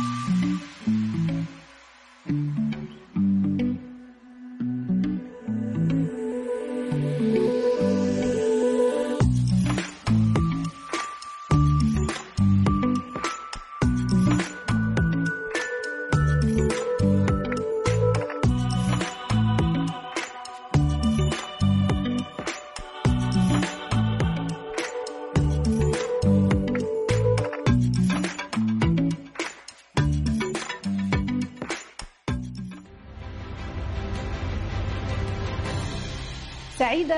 Mm-hmm.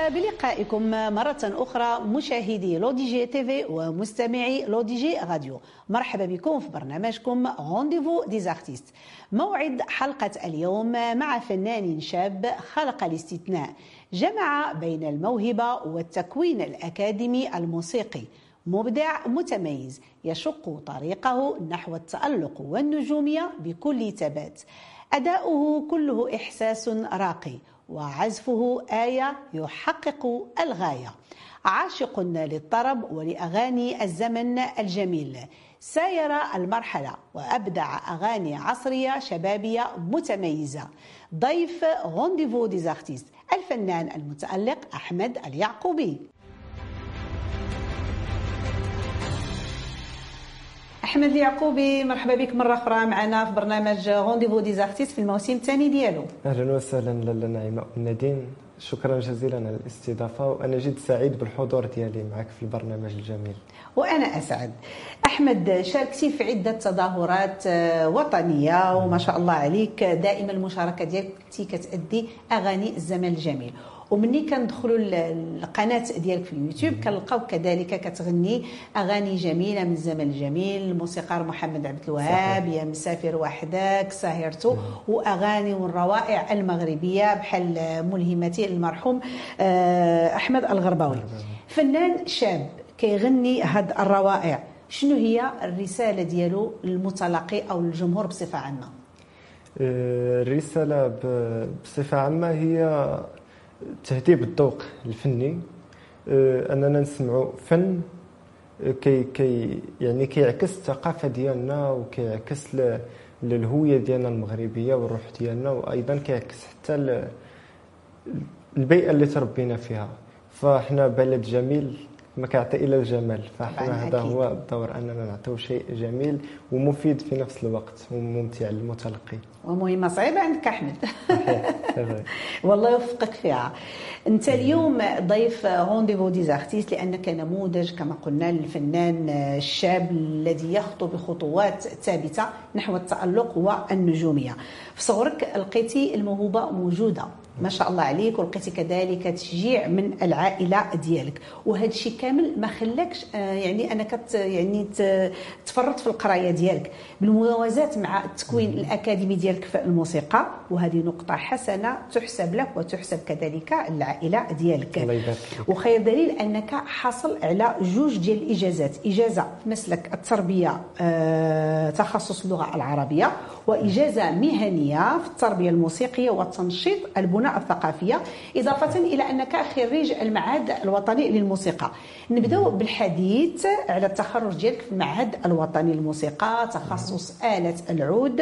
بلقائكم مرة أخرى مشاهدي L'ODJ TV ومستمعي L'ODJ Radio. مرحبا بكم في برنامجكم Rendez-vous des artistes موعد حلقة اليوم مع فنان شاب خلق الاستثناء. جمع بين الموهبة والتكوين الأكاديمي الموسيقي. مبدع متميز يشق طريقه نحو التألق والنجومية بكل ثبات. أداؤه كله إحساس راقي. وعزفه آية يحقق الغاية. عاشق للطرب ولأغاني الزمن الجميل. ساير المرحلة وأبدع أغاني عصرية شبابية متميزة. ضيف Rendez-vous des artistes الفنان المتألق أحمد اليعقوبي. أحمد اليعقوبي مرحبا بك مرة أخرى معنا في برنامج Rendez-vous des artistes في الموسم الثاني ديالو. أهلا وسهلا لاله نعيمة ونادين شكرا جزيلا على الاستضافة وأنا جد سعيد بالحضور ديالي معك في البرنامج الجميل. وأنا أسعد. أحمد شاركتي في عدة تظاهرات آه، وطنية وما شاء الله عليك. دائما المشاركة ديالك كتأدي أغاني الزمن الجميل. ومني كندخلوا القناة ديالك في اليوتيوب كنلقاو كذلك كتغني أغاني جميلة من الزمن الجميل الموسيقار محمد عبد الوهاب يا مسافر وحدك سهرت وأغاني والروائع المغربية بحال ملهمتي المرحوم آه، أحمد الغرباوي. فنان شاب كيغني هاد الروائع. شنو هي الرسالة ديالو للمتلقي أو للجمهور بصفة عامة؟ آه، الرسالة بصفة عامة هي تهذيب الذوق الفني آه، أننا نسمعوا فن آه، كي كي يعني كيعكس الثقافة ديالنا وكيعكس للهوية ديالنا المغربية والروح ديالنا وأيضا كيعكس حتى البيئة اللي تربينا فيها. فاحنا بلد جميل ما كيعطي إلا الجمال. فاحنا هذا هو الدور أننا نعطيو شيء جميل ومفيد في نفس الوقت وممتع للمتلقي. ومهمه صعيبه عندك أحمد. والله يوفقك فيها. أنت اليوم ضيف rendez-vous des artistes لأنك نموذج كما قلنا للفنان الشاب الذي يخطو بخطوات ثابتة نحو التألق والنجومية. في صغرك لقيتي الموهبه موجودة. ما شاء الله عليك ولقيتي كذلك تشجيع من العائلة ديالك. وهذا الشيء كامل ما خلاكش آه، يعني أنك يعني تفرط في القراية ديالك. بالموازاة مع التكوين الأكاديمي ديالك في الموسيقى وهذه نقطة حسنة تحسب لك وتحسب كذلك العائلة ديالك. الله يبارك وخير دليل أنك حاصل على جوج ديال الإجازات. إجازة في مسلك التربية آه، تخصص اللغة العربية وإجازة مهنية في التربية الموسيقية والتنشيط البناء الثقافية إضافة إلى أنك خريج المعهد الوطني للموسيقى. نبداو بالحديث على التخرج ديالك في المعهد الوطني للموسيقى تخصص آلة العود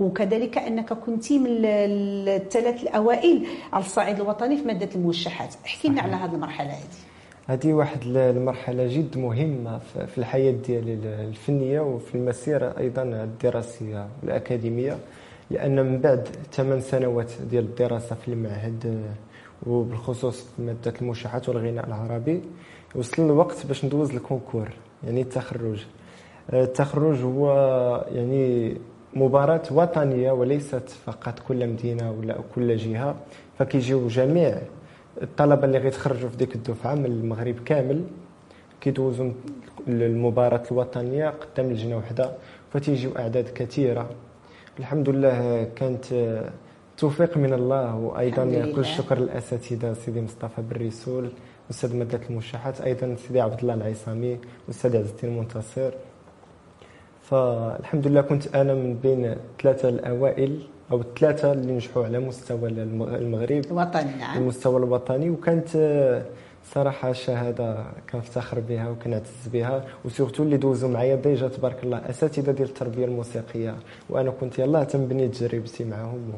وكذلك أنك كنت من الثلاث الأوائل على الصعيد الوطني في مادة الموشحات. احكي لنا على هذه المرحلة هذه. هذه واحد المرحلة جد مهمة في الحياة ديالي الفنية وفي المسيرة أيضا الدراسية الأكاديمية لأن من بعد ثمان سنوات ديال الدراسة في المعهد وبالخصوص في مادة الموشحات والغناء العربي وصل الوقت باش ندوز ال concours يعني التخرج. التخرج هو يعني مباراة وطنية وليست فقط كل مدينة ولا كل جهة فكيجيو جميع الطلبة اللي غيتخرجوا في ديك الدفعة من المغرب كامل كيدوزوا المباراة الوطنية قدام لجنة وحدة فتيجيو أعداد كثيرة. الحمد لله كانت توفيق من الله وأيضا كل الشكر للأساتذة سيدي مصطفى بالرسول أستاذ مادة المشاحات أيضا سيدي عبد الله العيسامي أستاذ عز الدين المنتصر. فالحمد لله كنت أنا من بين ثلاثة الأوائل أو الثلاثة اللي نجحوا على مستوى المغرب. الوطني نعم. المستوى الوطني. وكانت صراحة الشهاده كنفتخر بها وكنعتز بها. وسورتو اللي دوزوا معايا ديجا تبارك الله أساتذة ديال التربية الموسيقية. وأنا كنت يلاه تنبني تجربتي معاهم.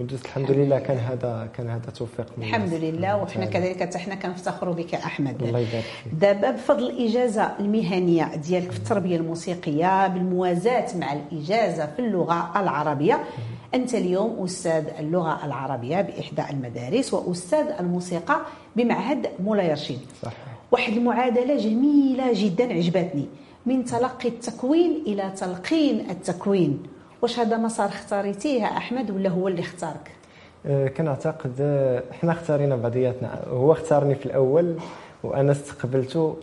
ودوزت الحمد لله كان هذا كان هذا توفيق من الحمد لله وحنا كذلك حتى حنا كنفتخروا بك أحمد. الله يبارك فيك. دابا بفضل الإجازة المهنية ديالك في التربية الموسيقية بالموازاة مع الإجازة في اللغة العربية. أنت اليوم أستاذ اللغة العربية بإحدى المدارس وأستاذ الموسيقى بمعهد مولاي رشيد. صح واحد المعادلة جميلة جدا عجبتني. من تلقي التكوين إلى تلقين التكوين. واش هذا مسار اختاريتيه أحمد ولا هو اللي اختارك؟ أه، كنعتقد أه، حنا اختارينا بعضياتنا. هو اختارني في الأول وأنا استقبلته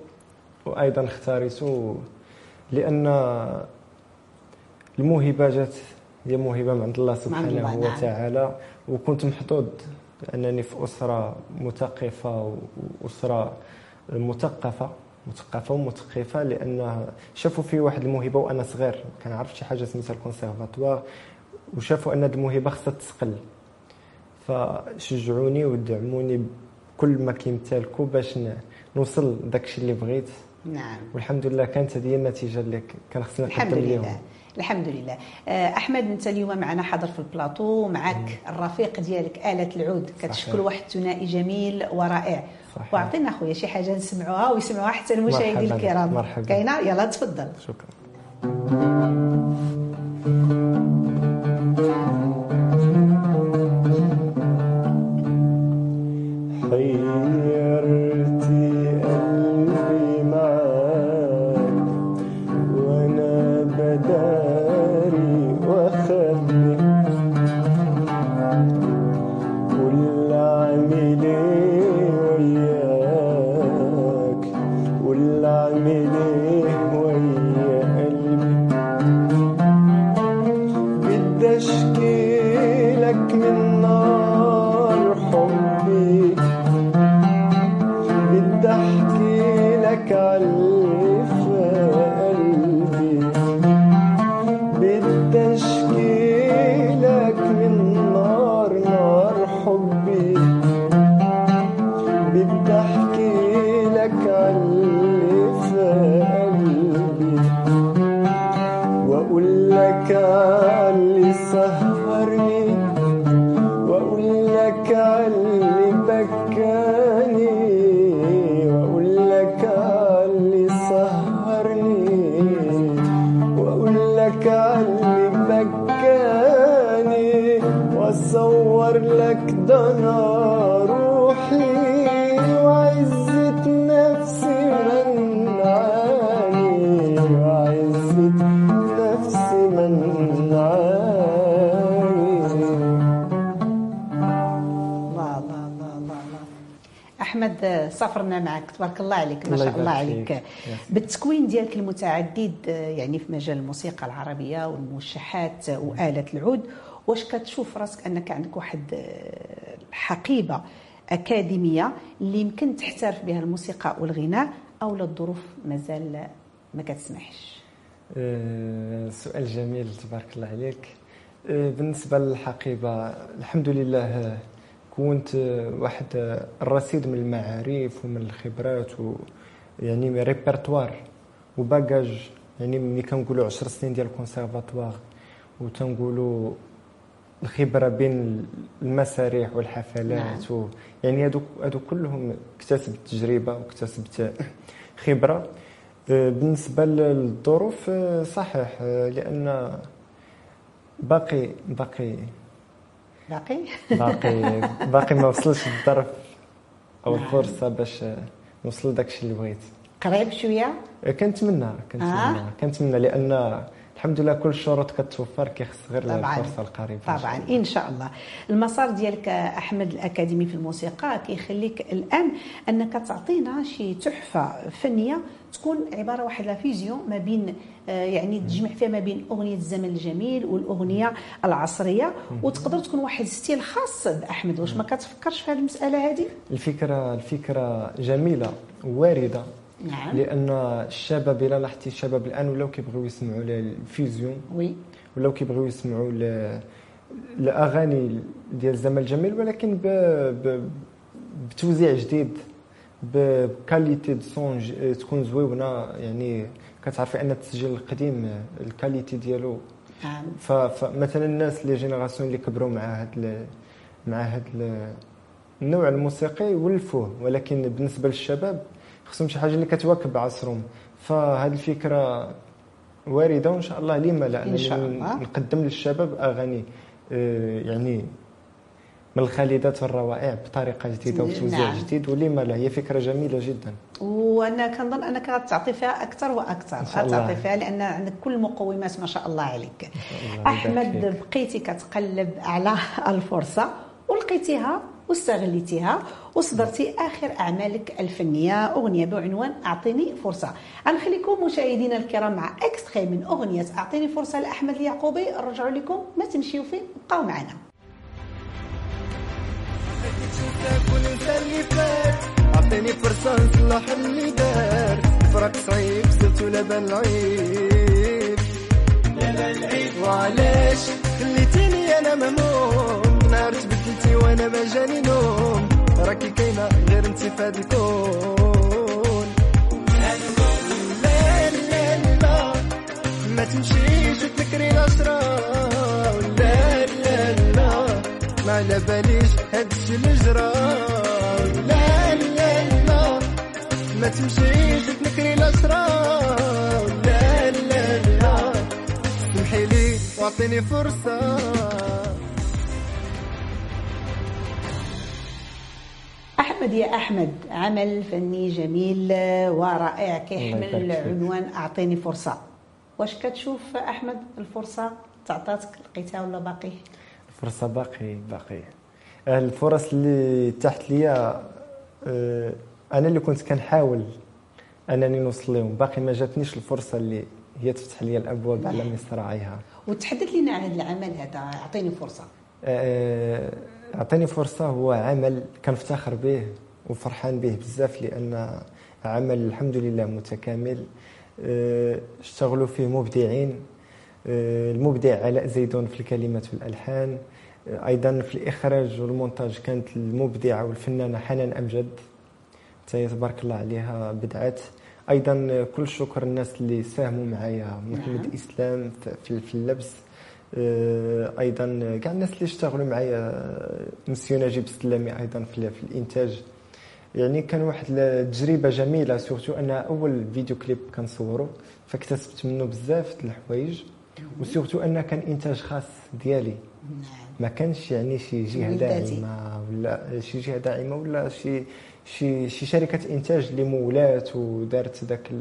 وأيضا اختاريته لأن الموهبة جات هي موهبة من عند الله سبحانه نعم. وتعالى وكنت محظوظ أنني في أسرة مثقفة وأسرة مثقفة. مثقفة ومثقفه لأن شافوا في واحد الموهبة وأنا صغير كان عرفت شي حاجة سميتها الكونسيرفاتوار وشافوا أن هذه الموهبة خصها تسقل. فشجعوني ودعموني بكل ما كيمتلكوا باش نوصل داكشي اللي بغيت. نعم. والحمد لله كانت هذه النتيجة اللي كان خصنا نقدم لهم الحمد لله. آه، أحمد أنت اليوم معنا حاضر في البلاطو معك الرفيق ديالك آلة العود. كتشكل واحد ثنائي جميل ورائع. صحيح. واعطينا أخويا شي حاجة نسمعوها ويسمعوها حتى المشاهدين الكرام. مرحبا كاينة؟ يلا تفضل. شكرا. اللي بكاني سافرنا معك. تبارك الله عليك. ما شاء الله عليك. بالتكوين ديالك المتعدد يعني في مجال الموسيقى العربية والموشحات وآلة العود واش كتشوف راسك أنك عندك واحد الحقيبه أكاديمية اللي يمكن تحترف بها الموسيقى والغناء أو الظروف مازال ما كتسمحش؟ أه سؤال جميل تبارك الله عليك. أه بالنسبة للحقيبة الحمد لله كونت واحد الرصيد من المعارف ومن الخبرات و يعني répertoire و bagage يعني ملي كنقولوا 10 سنين ديال الكونسيرفاتوار وتنقولوا الخبرة بين المسارح والحفلات نعم. و يعني هذوك هذوك كلهم اكتسبت تجربة واكتسبت خبرة بالنسبة للظروف صحيح لأن باقي باقي باقي؟ باقي. باقي ما وصلش للظرف أو. الفرصه باش نوصل داكشي اللي بغيت. قريب شوية؟ كنتمنى كنتمنى. آه؟ كنتمنى لأن الحمد لله كل الشروط كتوفر كيخص غير الفرصة القريبة. طبعا إن شاء الله. المسار ديالك أحمد الأكاديمي في الموسيقى كيخليك الآن أنك تعطينا شي تحفة فنية تكون عبارة واحد لا فيزيون ما بين آه، يعني تجمع فيها ما بين أغنية الزمن الجميل والأغنية العصرية وتقدر تكون واحد style خاص بأحمد. واش ما كتفكرش في هذه المسألة هذه؟ الفكرة الفكرة جميلة واردة. نعم. لأن الشباب إلى لاحظتي الشباب الآن ولاو كيبغيو يسمعوا ال fusion. oui. ولاو كيبغيو يسمعوا الأغاني ديال الزمن الجميل ولكن ب... ب... بتوزيع جديد. ب qualité de son تكون زويونه يعني كتعرفي أن التسجيل القديم ال qualité ديالو. نعم. فمثلا الناس لي génération اللي كبروا مع هاد مع هاد النوع الموسيقي ولفوه. ولكن بالنسبة للشباب خصهم شي حاجة اللي كتواكب عصرهم. فهذه الفكرة واردة وإن شاء الله لما لا إن شاء الله. نقدم للشباب أغاني آه، يعني من الخالدات والروائع بطريقة جديدة وتوزيع نعم. جديد ولما لا هي فكرة جميلة جدا. وأنا كنظن أنك غتعطي فيها أكثر وأكثر. غتعطي فيها لأن عندك كل المقومات ما شاء الله عليك. الله. أحمد بقيتي كتقلب على الفرصة ولقيتيها واستغليتيها وصدرتي آخر أعمالك الفنية. أغنية بعنوان أعطيني فرصة. غنخليكم مشاهدينا الكرام مع اكستري من أغنية أعطيني فرصة لأحمد اليعقوبي. نرجعوا لكم ما تمشيو فين بقاو معنا. اعطيني فرصه نصلح اللي دار فراق صعيب صرت العيب لبن العيب وعلاش خليتيني أنا ممنون نهار تبدلتي وأنا ما جاني نوم راكي كاينة غير انت في هذا الكون لا لا لا ما تمشيش وتنكري العشرة لا لا لا ما على باليش هادشي اللي جرى ما تمشيش وتنكري العشرة لا لا لا. سمحي لي وأعطيني فرصة. أحمد يا أحمد عمل فني جميل ورائع كيحمل عنوان أعطيني فرصة. واش كتشوف أحمد الفرصة؟ تعطاتك لقيتها ولا باقي؟ الفرصة باقي باقي. الفرص اللي تحت ليا آه، أنا اللي كنت كنحاول أنني نوصل لهم. باقي ما جاتنيش الفرصة اللي هي تفتح لي الأبواب على مصراعيها وتحدث لنا عن العمل هذا أعطيني فرصة. آه، أعطيني فرصة. هو عمل كنفتخر به وفرحان به بزاف لأن عمل الحمد لله متكامل. آه، اشتغلوا فيه مبدعين. آه، المبدع علاء زيدون في الكلمات والألحان. أيضا في الإخراج والمونتاج كانت المبدعة والفنانة حنان أمجد. تبارك الله عليها بدعت. أيضا كل الشكر الناس اللي ساهموا معايا. محمد نعم. إسلام في اللبس. آه، أيضا كاع الناس اللي اشتغلوا معايا. مسيو نجيب السلامي أيضا في, الإنتاج. يعني كان واحد التجربه جميلة surtout ان أول vidéo clip كنصورو فاكتسبت منه بزاف الحوايج. و surtout ان كان إنتاج خاص ديالي. نعم. ما كانش يعني شي جهة داعمة ولا شي جهة داعمة ولا شي شي شي شركة إنتاج اللي مولات ودارت ذاك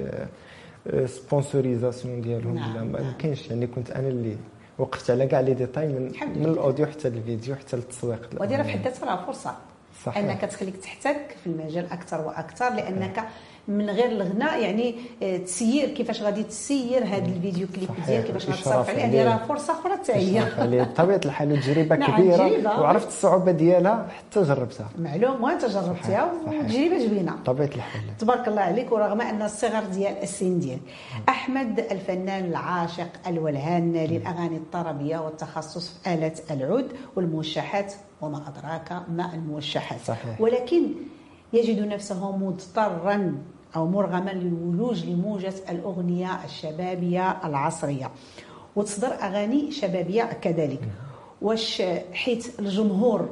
sponsorisation ديالهم نعم. ما نعم. كاينش يعني كنت أنا اللي وقفت على كاع les détails من من ال audio حتى الفيديو حتى التسويق ودي راه في حد ذاتها فرصة صحيح. أنك تخليك تحتك في المجال أكثر وأكثر لأنك من غير الغناء يعني آه، تسير كيفاش غادي تسير هذا ال vidéo clip ديالك كيفاش غتصرف عليه. هذه راه فرصة أخرى حتى هي. بطبيعة الحال تجربة نعم كبيرة وعرفت الصعوبة ديالها حتى جربتها. معلوم وانت جربتها وتجربه زوينه بطبيعة الحال. تبارك الله عليك ورغم أن الصغر ديال السن ديالك أحمد الفنان العاشق الولهان للأغاني الطربية والتخصص في آلة العود والموشحات وما أدراك ما الموشحات. صحيح. ولكن يجد نفسه مضطرا أو مرغما للولوج لموجة الأغنية الشبابية العصرية. وتصدر أغاني شبابية كذلك. واش حيت الجمهور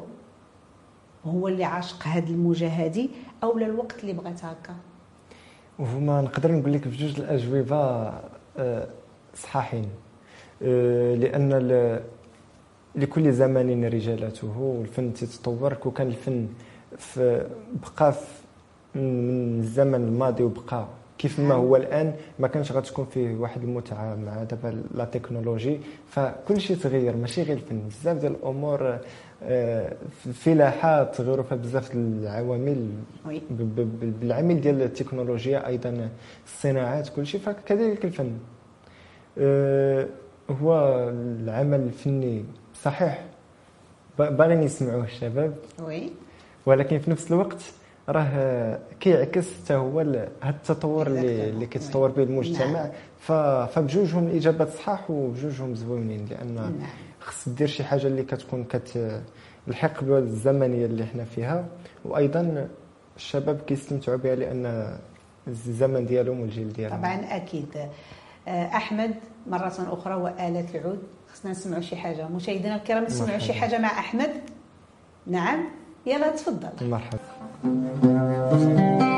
هو اللي عاشق هذه الموجة هذه أو الوقت اللي بغيت هكا؟ وما نقدر نقول لك بجوج الأجوبة آه، صحاحين آه، لأن لكل زمان رجالته والفن تتطور. وكان الفن بقى في الزمن الماضي وبقى كيف ما هو الآن ما كانش غتكون فيه واحد المتعة مع دابا لا تكنولوجي. فكل شيء تغير ماشي غير الفن. بزاف ديال الأمور آه، فلاحه تغيروا فيها بزاف العوامل. بالعامل ديال التكنولوجيا أيضا الصناعات كل شيء. فكذلك الفن. آه، هو العمل الفني صحيح. باغيين يسمعوه الشباب. وي. ولكن في نفس الوقت راه كيعكس حتى هو هذا التطور اللي اللي كيتطور به المجتمع. نعم. فبجوجهم الإجابات صحاح وبجوجهم زوينين لأن نعم. خص دير شي حاجة اللي كتكون كت الحقبه الزمنية اللي حنا فيها. وأيضا الشباب كيستمتعوا بها لأن الزمن ديالهم والجيل ديالهم. طبعا أكيد. آه، أحمد مرة أخرى والات العود. خصنا نسمعوا شي حاجة. مشاهدينا الكرام نسمعوا شي حاجة مع أحمد؟ نعم. يلا تفضل. مرحبا. Thank you.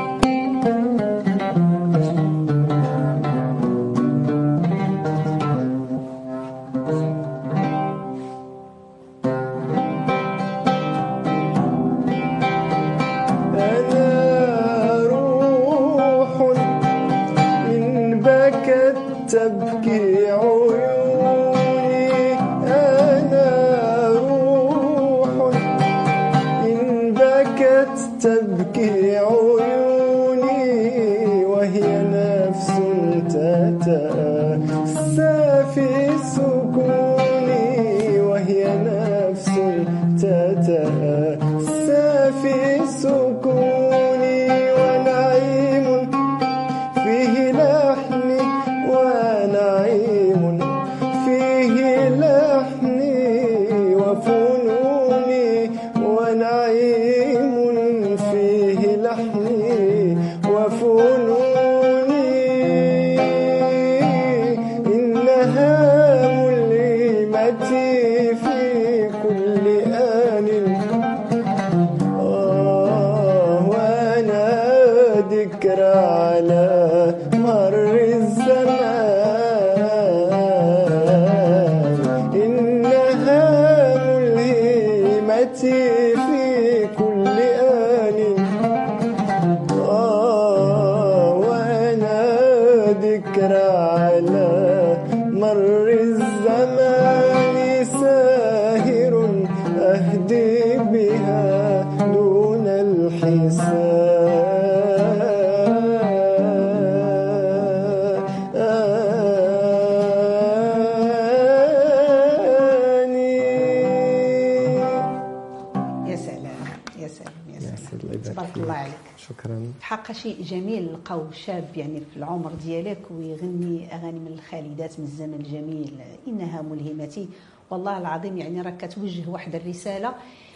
حق شيء جميل لقاو شاب يعني في العمر ديالك ويغني أغاني من الخالدات من الزمن الجميل إنها ملهمتي. والله العظيم يعني راك كتوجه واحد الرسالة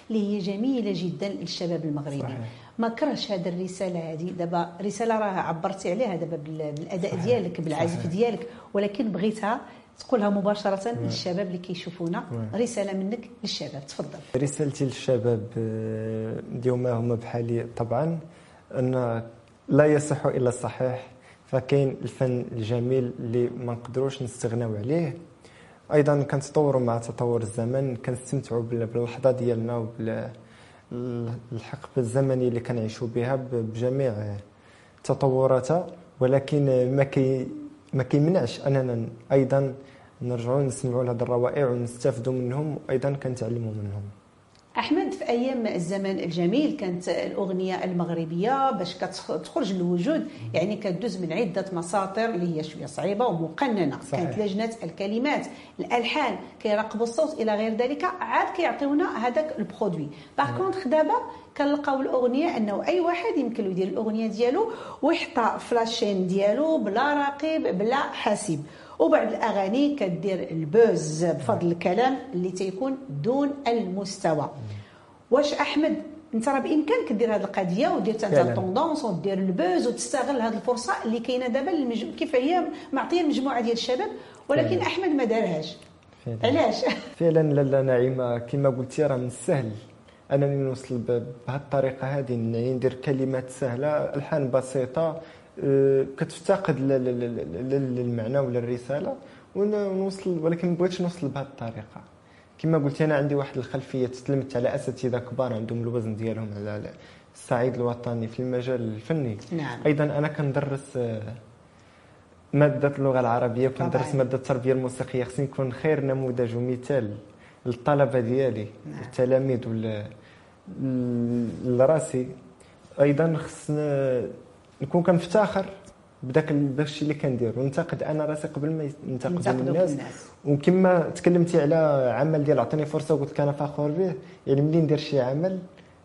اللي هي جميلة جدا للشباب المغربي. صحيح. ما كرهش هذه الرسالة هذه. دابا رسالة راه عبرتي عليها دابا بالأداء صحيح. ديالك بالعزف ديالك. ولكن بغيتها تقولها مباشرة للشباب اللي كيشوفونا. رسالة منك للشباب. تفضل. رسالتي للشباب آه، اليوم هما بحالي طبعا أن لا يصح إلا الصحيح فكاين الفن الجميل اللي ما نقدروش نستغناو عليه. أيضا كنتطوروا مع تطور الزمن كنستمتعوا باللحظة ديالنا وبالحقبه الزمنيه اللي كنعيشوا بها بجميع تطوراتها. ولكن ما كي ما كيمنعش أننا أيضا نرجعوا نسمعوا لهذه الروائع ونستافدوا منهم وأيضا كنتعلموا منهم. أحمد في أيام الزمن الجميل كانت الأغنية المغربية باش كتخرج للوجود يعني كدوز من عدة مساطر اللي هي شوية صعيبة ومقننة. صحيح. كانت لجنة الكلمات الألحان كيراقبوا الصوت إلى غير ذلك عاد كيعطيونا هذاك ال produit. par contre دابا كنلقاو الأغنية أنه أي واحد يمكن له يدير الأغنية ديالو ويحطها في la chaîne ديالو بلا رقيب بلا حاسب وبعض الأغاني كدير ال buzz بفضل الكلام اللي تيكون دون المستوى. واش أحمد أنت راه بإمكانك دير هذه القضية ودير انت ال tendance ودير ال buzz وتستغل هذه الفرصة اللي كاينة دابا المج... كيف هي معطية المجموعه ديال الشباب ولكن فعلا. أحمد ما دارهاش. علاش؟ فعلا لاله نعيمه كما قلتي راه من السهل أنني نوصل بهذه الطريقة هذه يعني ندير كلمات سهلة ألحان بسيطة. كتفتقد للمعنى ولا الرسالة؟ ونوصل ولكن ما بغيتش نوصل بهذه الطريقة. كما قلت أنا عندي واحد الخلفية تسلمت على اساتذه كبار عندهم الوزن ديالهم على الصعيد الوطني في المجال الفني. نعم. أيضا أنا كندرس آه، مادة اللغة العربية وكندرس مادة التربية الموسيقية. خصني نكون خير نموذج ومثال للطلبة ديالي نعم. التلاميذ ولا لراسي. أيضا خصنا نكون كنفتخر بداك الشيء اللي كندير وننتقد أنا راسي قبل ما ننتقد الناس, الناس. وكما تكلمتي على عمل ديال عطيني فرصة وقلت لك أنا فخور به يعني ملي ندير شي عمل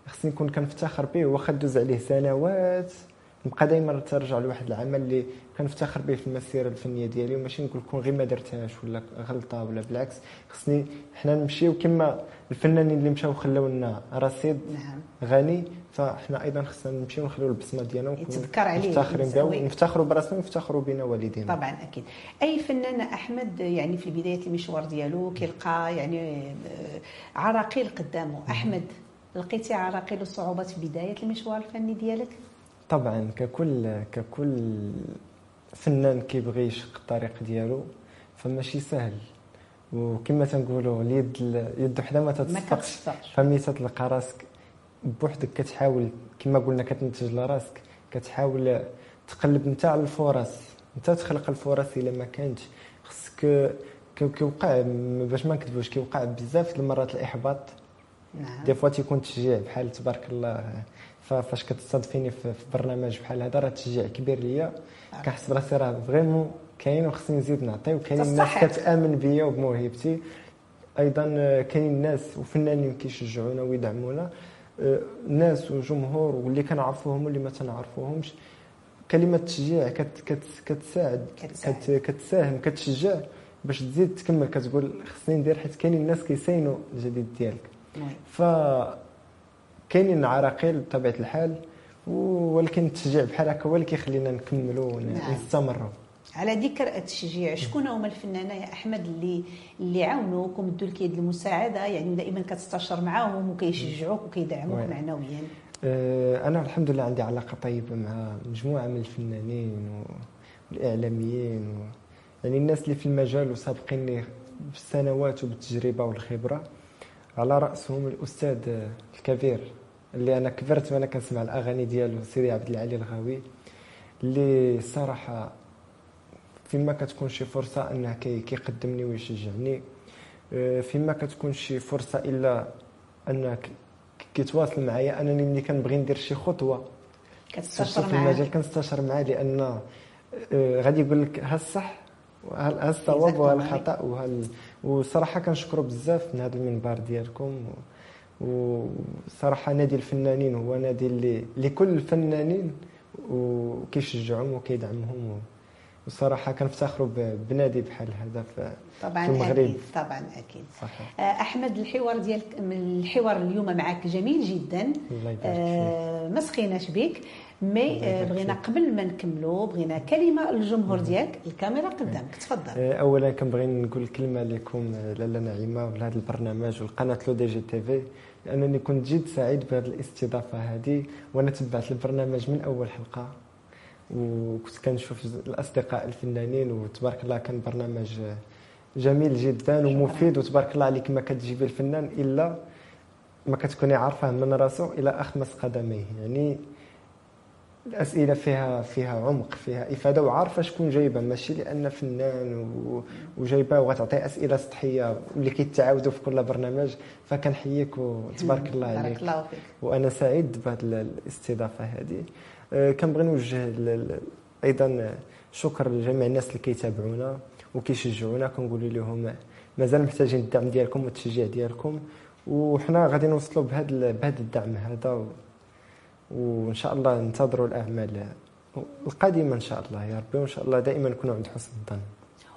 خصني نكون كنفتخر به. واخا دوز عليه سنوات. نبقى دائما ترجع لواحد العمل اللي كنفتخر به في المسيرة الفنية ديالي. وماشي نقول لكم غير ما درتهاش ولا غلطة ولا بالعكس. خصني حنا نمشيو كما الفنانين اللي مشاو خلاو لنا رصيد نعم. غني فاحنا أيضا خصنا نمشيو نخليو البصمه ديالنا يتذكر عليه مفتخرين بها ونفتخروا براسنا ونفتخروا بنا والدينا. طبعا أكيد. أي فنان أحمد يعني في بداية المشوار ديالو كيلقى يعني آه، عراقيل قدامه. أحمد لقيتي عراقيل وصعوبات في بداية المشوار الفني ديالك؟ طبعا ككل ككل فنان كيبغي يشق الطريق ديالو فماشي سهل. وكما تنقولوا اليد اليد وحدة ما تتصفقش فملي تلقى راسك بوحدك كتحاول كما قلنا كتنتج لراسك كتحاول تقلب انت على الفرص. انت تخلق الفرص إلا ما كانتش. خصك كيوقع باش ما نكذبوش كيوقع بزاف المرات الإحباط. نعم. des fois تيكون تشجيع بحال تبارك الله. فاش كتستضيفيني في برنامج بحال هذا راه تشجيع كبير ليا. نعم. كنحس براسي راه vraiment كاين وخصني نزيد نعطي وكاين الناس كتأمن بيا وبموهبتي أيضا كاين الناس وفنانين كيشجعونا ويدعمونا ناس وجمهور واللي كنعرفوهم واللي ما تنعرفوهمش. كلمة تشجيع كت كت كتساعد كت كتساهم كتشجع باش تزيد تكمل كتقول خصني ندير حيت كاينين الناس كيساينوا الجديد ديالك. ف كاينين عراقيل بطبيعة الحال ولكن التشجيع بحال هكا هو اللي كيخلينا نكملوا ونستمروا نعم. على ذكر التشجيع شكون هما الفنانة يا أحمد اللي اللي عاونوك ومدوا لك يد المساعده يعني دائما كتستشر معاهم وكيشجعوك وكيدعموك معنويا. أه، أنا الحمد لله عندي علاقة طيبة مع مجموعة من الفنانين والإعلاميين و... يعني الناس اللي في المجال وسابقيني بالسنوات وبالتجربة والخبرة. على رأسهم الأستاذ الكبير اللي أنا كبرت وأنا كنسمع الأغاني ديالو سيدي عبد العلي الغاوي اللي صراحة فيما كتكون شي فرصة انه كيقدمني ويشجعني. آه، فيما كتكون شي فرصة إلا انه كيتواصل معايا أنني ملي كنبغي ندير شي خطوة. كتستشر في المجال كنستشر معاه لأن آه، غادي يقول لك ها الصح ها الصواب وها الخطأ وها وصراحة كنشكروا بزاف من هذا المنبر ديالكم وصراحة نادي الفنانين هو نادي اللي لكل الفنانين وكيشجعهم وكيدعمهم وصراحة كنفتخروا بنادي بحال هذا في طبعا المغرب. أكيد طبعا أكيد. صحيح. آه، أحمد الحوار ديالك الحوار اليوم معك جميل جدا. الله يبارك آه ما سخيناش بك mais آه بغينا قبل ما نكملوا بغينا كلمة للجمهور ديالك. الكاميرا قدامك تفضل. اولا كنبغي نقول كلمه لكم لاله نعيمة ولهذا البرنامج والقناة LODJ TV لأنني كنت جد سعيد بهذه الاستضافة هذه وأنا تبعت البرنامج من أول حلقة. وكنت كنشوف الأصدقاء الفنانين وتبارك الله كان برنامج جميل جدا ومفيد وتبارك الله عليك ما كتجيبي الفنان إلا ما كتكوني عارفة من راسه إلى اخمص قدميه. يعني الأسئلة فيها فيها عمق فيها إفادة وعارفة شكون جايبة. ماشي لأن فنان وجايبة وغتعطي أسئلة سطحية واللي كيتعاودوا في كل برنامج فكنحييك وتبارك الله عليك. بارك الله فيك. وأنا سعيد بهذه الاستضافة هذه. كنبغي نوجه أيضا شكر لجميع الناس اللي كيتابعونا وكيشجعونا. كنقول لهم مازال محتاجين الدعم ديالكم والتشجيع ديالكم وحنا غادي نوصلوا بهذا بهذا الدعم هذا وإن شاء الله ننتظروا الأعمال القادمة إن شاء الله. يا ربي وإن شاء الله دائما نكونوا عند حسن الظن.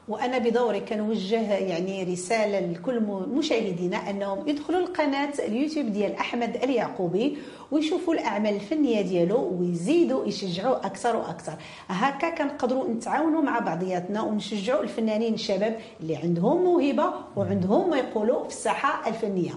وأنا بدوري كنوجه يعني رسالة لكل مشاهدينا أنهم يدخلوا القناة اليوتيوب ديال أحمد اليعقوبي ويشوفوا الأعمال الفنية ديالو ويزيدوا يشجعوا أكثر وأكثر. هكا كنقدروا نتعاونوا مع بعضياتنا ونشجعوا الفنانين الشباب اللي عندهم موهبة وعندهم ما يقولوا في الساحة الفنية.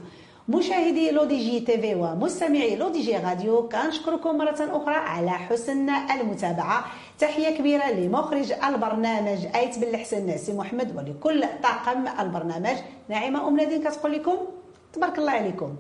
مشاهدي LODJ TV ومستمعي LODJ Radio كنشكركم مرة أخرى على حسن المتابعة. تحية كبيرة لمخرج البرنامج آيت بالحسن سي محمد ولكل طاقم البرنامج نعيمة أم نادين كتقول لكم تبارك الله عليكم.